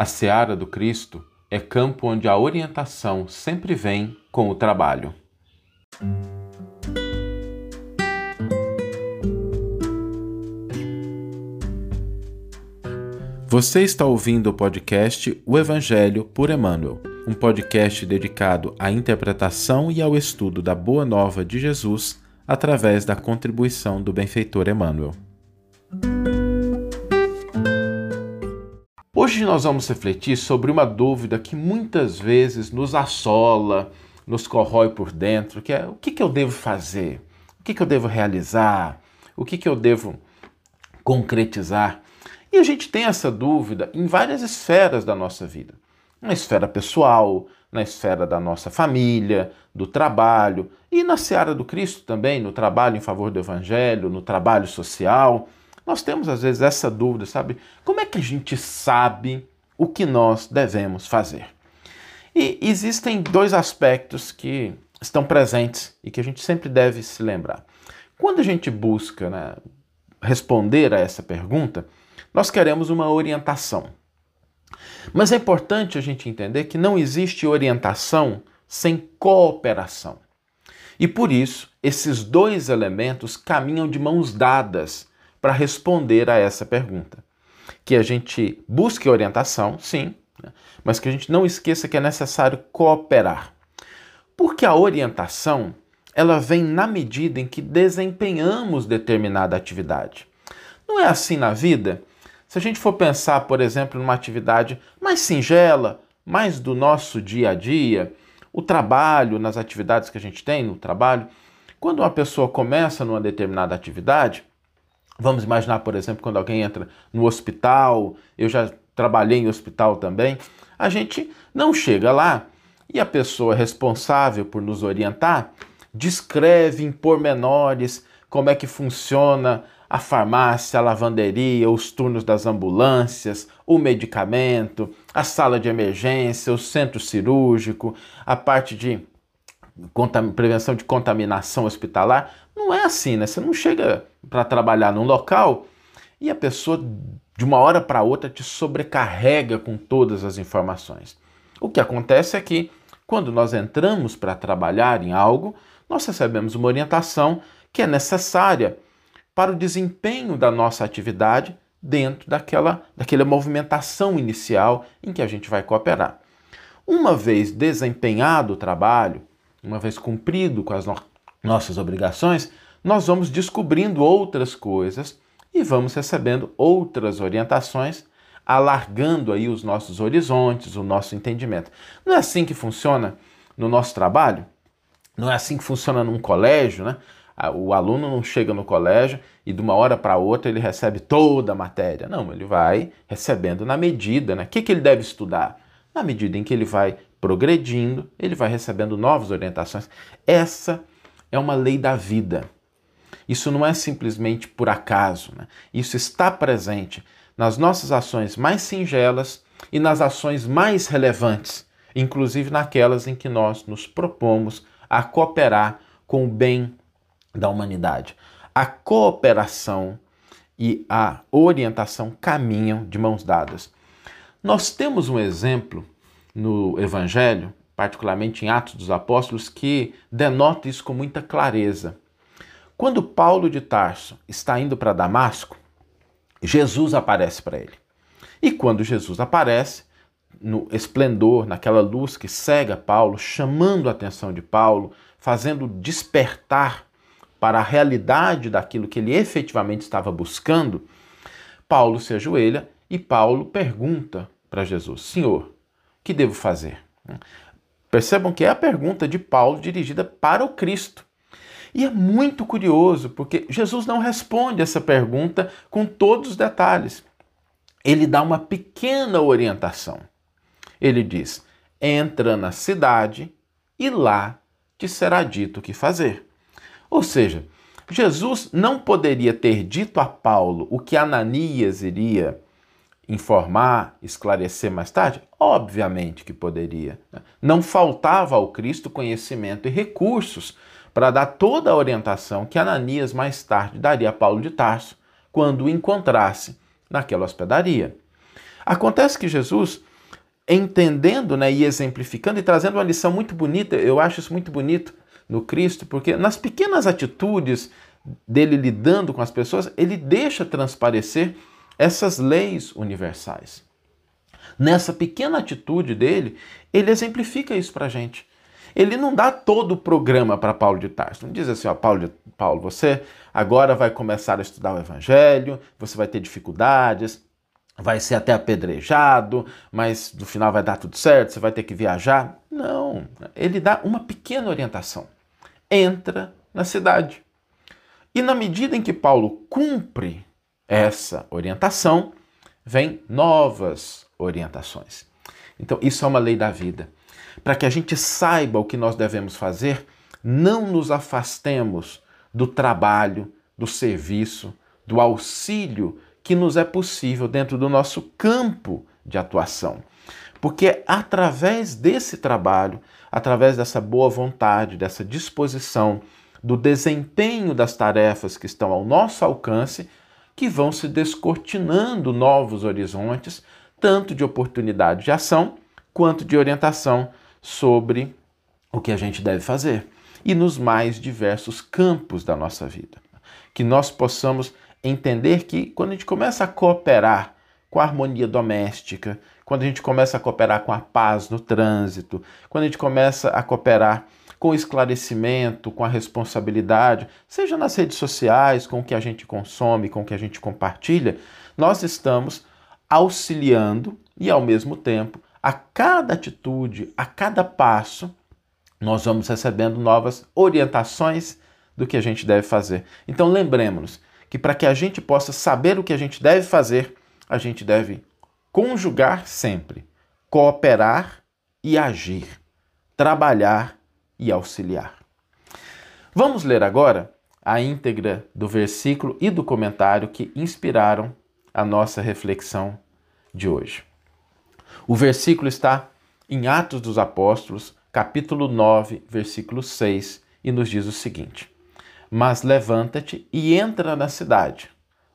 A seara do Cristo é campo onde a orientação sempre vem com o trabalho. Você está ouvindo o podcast O Evangelho por Emmanuel, um podcast dedicado à interpretação e ao estudo da Boa Nova de Jesus através da contribuição do benfeitor Emmanuel. Hoje nós vamos refletir sobre uma dúvida que muitas vezes nos assola, nos corrói por dentro, que é o que, que eu devo fazer? O que, que eu devo realizar? O que, que eu devo concretizar? E a gente tem essa dúvida em várias esferas da nossa vida. Na esfera pessoal, na esfera da nossa família, do trabalho e na seara do Cristo também, no trabalho em favor do Evangelho, no trabalho social. Nós temos às vezes essa dúvida, sabe? Como é que a gente sabe o que nós devemos fazer? E existem dois aspectos que estão presentes e que a gente sempre deve se lembrar. Quando a gente busca né, responder a essa pergunta, nós queremos uma orientação. Mas é importante a gente entender que não existe orientação sem cooperação. E por isso, esses dois elementos caminham de mãos dadas para responder a essa pergunta. Que a gente busque orientação, sim, né? mas que a gente não esqueça que é necessário cooperar. Porque a orientação, ela vem na medida em que desempenhamos determinada atividade. Não é assim na vida? Se a gente for pensar, por exemplo, numa atividade mais singela, mais do nosso dia a dia, o trabalho, nas atividades que a gente tem no trabalho, quando uma pessoa começa numa determinada atividade, Vamos imaginar, por exemplo, quando alguém entra no hospital, eu já trabalhei em hospital também, a gente não chega lá e a pessoa responsável por nos orientar descreve em pormenores como é que funciona a farmácia, a lavanderia, os turnos das ambulâncias, o medicamento, a sala de emergência, o centro cirúrgico, a parte de prevenção de contaminação hospitalar. Não é assim, né? Você não chega para trabalhar num local e a pessoa de uma hora para outra te sobrecarrega com todas as informações. O que acontece é que quando nós entramos para trabalhar em algo, nós recebemos uma orientação que é necessária para o desempenho da nossa atividade dentro daquela, daquela movimentação inicial em que a gente vai cooperar. Uma vez desempenhado o trabalho, uma vez cumprido com as nossas obrigações, nós vamos descobrindo outras coisas e vamos recebendo outras orientações, alargando aí os nossos horizontes, o nosso entendimento. Não é assim que funciona no nosso trabalho? Não é assim que funciona num colégio, né? O aluno não chega no colégio e de uma hora para outra ele recebe toda a matéria. Não, ele vai recebendo na medida, né? O que, que ele deve estudar? Na medida em que ele vai progredindo, ele vai recebendo novas orientações. Essa é uma lei da vida. Isso não é simplesmente por acaso, né? isso está presente nas nossas ações mais singelas e nas ações mais relevantes, inclusive naquelas em que nós nos propomos a cooperar com o bem da humanidade. A cooperação e a orientação caminham de mãos dadas. Nós temos um exemplo no Evangelho, particularmente em Atos dos Apóstolos, que denota isso com muita clareza. Quando Paulo de Tarso está indo para Damasco, Jesus aparece para ele. E quando Jesus aparece, no esplendor, naquela luz que cega Paulo, chamando a atenção de Paulo, fazendo despertar para a realidade daquilo que ele efetivamente estava buscando, Paulo se ajoelha e Paulo pergunta para Jesus: Senhor, que devo fazer? Percebam que é a pergunta de Paulo dirigida para o Cristo. E é muito curioso, porque Jesus não responde essa pergunta com todos os detalhes. Ele dá uma pequena orientação. Ele diz: entra na cidade e lá te será dito o que fazer. Ou seja, Jesus não poderia ter dito a Paulo o que Ananias iria informar, esclarecer mais tarde? Obviamente que poderia. Né? Não faltava ao Cristo conhecimento e recursos para dar toda a orientação que Ananias mais tarde daria a Paulo de Tarso quando o encontrasse naquela hospedaria. Acontece que Jesus, entendendo né, e exemplificando e trazendo uma lição muito bonita, eu acho isso muito bonito no Cristo, porque nas pequenas atitudes dele lidando com as pessoas, ele deixa transparecer essas leis universais. Nessa pequena atitude dele, ele exemplifica isso para a gente. Ele não dá todo o programa para Paulo de Tarso. Não diz assim, ó, Paulo, Paulo, você agora vai começar a estudar o Evangelho, você vai ter dificuldades, vai ser até apedrejado, mas no final vai dar tudo certo, você vai ter que viajar. Não, ele dá uma pequena orientação. Entra na cidade. E na medida em que Paulo cumpre essa orientação, vem novas orientações. Então, isso é uma lei da vida. Para que a gente saiba o que nós devemos fazer, não nos afastemos do trabalho, do serviço, do auxílio que nos é possível dentro do nosso campo de atuação. Porque através desse trabalho, através dessa boa vontade, dessa disposição, do desempenho das tarefas que estão ao nosso alcance, que vão se descortinando novos horizontes, tanto de oportunidade de ação quanto de orientação sobre o que a gente deve fazer e nos mais diversos campos da nossa vida. Que nós possamos entender que quando a gente começa a cooperar com a harmonia doméstica, quando a gente começa a cooperar com a paz no trânsito, quando a gente começa a cooperar com esclarecimento, com a responsabilidade, seja nas redes sociais, com o que a gente consome, com o que a gente compartilha, nós estamos auxiliando e, ao mesmo tempo, a cada atitude, a cada passo, nós vamos recebendo novas orientações do que a gente deve fazer. Então, lembremos que para que a gente possa saber o que a gente deve fazer, a gente deve conjugar sempre, cooperar e agir, trabalhar e auxiliar. Vamos ler agora a íntegra do versículo e do comentário que inspiraram a nossa reflexão de hoje. O versículo está em Atos dos Apóstolos, capítulo 9, versículo 6, e nos diz o seguinte: Mas levanta-te e entra na cidade.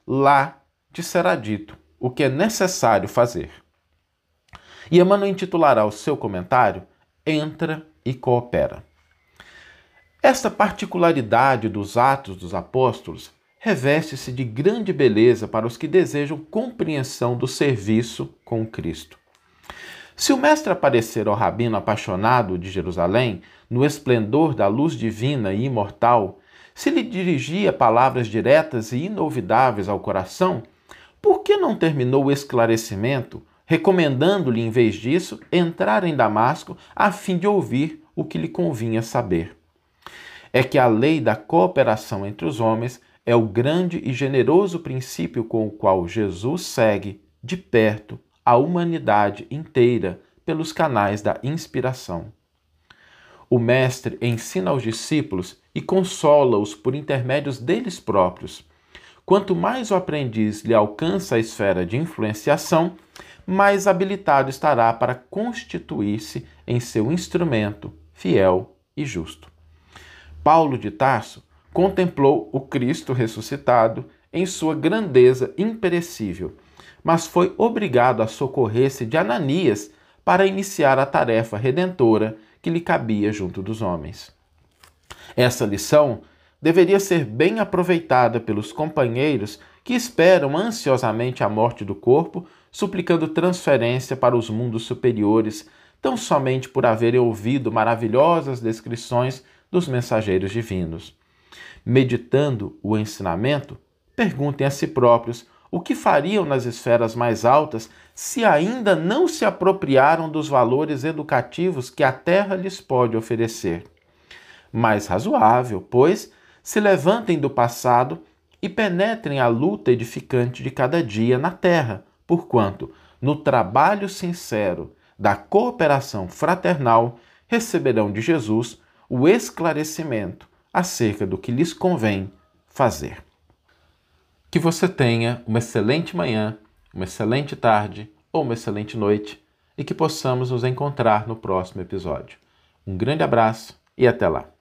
Lá te será dito o que é necessário fazer. E Emmanuel intitulará o seu comentário Entra e Coopera. Esta particularidade dos Atos dos Apóstolos reveste-se de grande beleza para os que desejam compreensão do serviço com Cristo. Se o Mestre aparecer ao rabino apaixonado de Jerusalém, no esplendor da luz divina e imortal, se lhe dirigia palavras diretas e inolvidáveis ao coração, por que não terminou o esclarecimento, recomendando-lhe, em vez disso, entrar em Damasco a fim de ouvir o que lhe convinha saber? É que a lei da cooperação entre os homens é o grande e generoso princípio com o qual Jesus segue de perto a humanidade inteira pelos canais da inspiração. O Mestre ensina aos discípulos e consola-os por intermédios deles próprios. Quanto mais o aprendiz lhe alcança a esfera de influenciação, mais habilitado estará para constituir-se em seu instrumento fiel e justo. Paulo de Tarso contemplou o Cristo ressuscitado em sua grandeza imperecível, mas foi obrigado a socorrer-se de Ananias para iniciar a tarefa redentora que lhe cabia junto dos homens. Essa lição deveria ser bem aproveitada pelos companheiros que esperam ansiosamente a morte do corpo, suplicando transferência para os mundos superiores, tão somente por haverem ouvido maravilhosas descrições dos mensageiros divinos. Meditando o ensinamento, perguntem a si próprios o que fariam nas esferas mais altas se ainda não se apropriaram dos valores educativos que a Terra lhes pode oferecer. Mais razoável, pois, se levantem do passado e penetrem a luta edificante de cada dia na Terra, porquanto, no trabalho sincero da cooperação fraternal, receberão de Jesus o esclarecimento acerca do que lhes convém fazer. Que você tenha uma excelente manhã, uma excelente tarde ou uma excelente noite e que possamos nos encontrar no próximo episódio. Um grande abraço e até lá!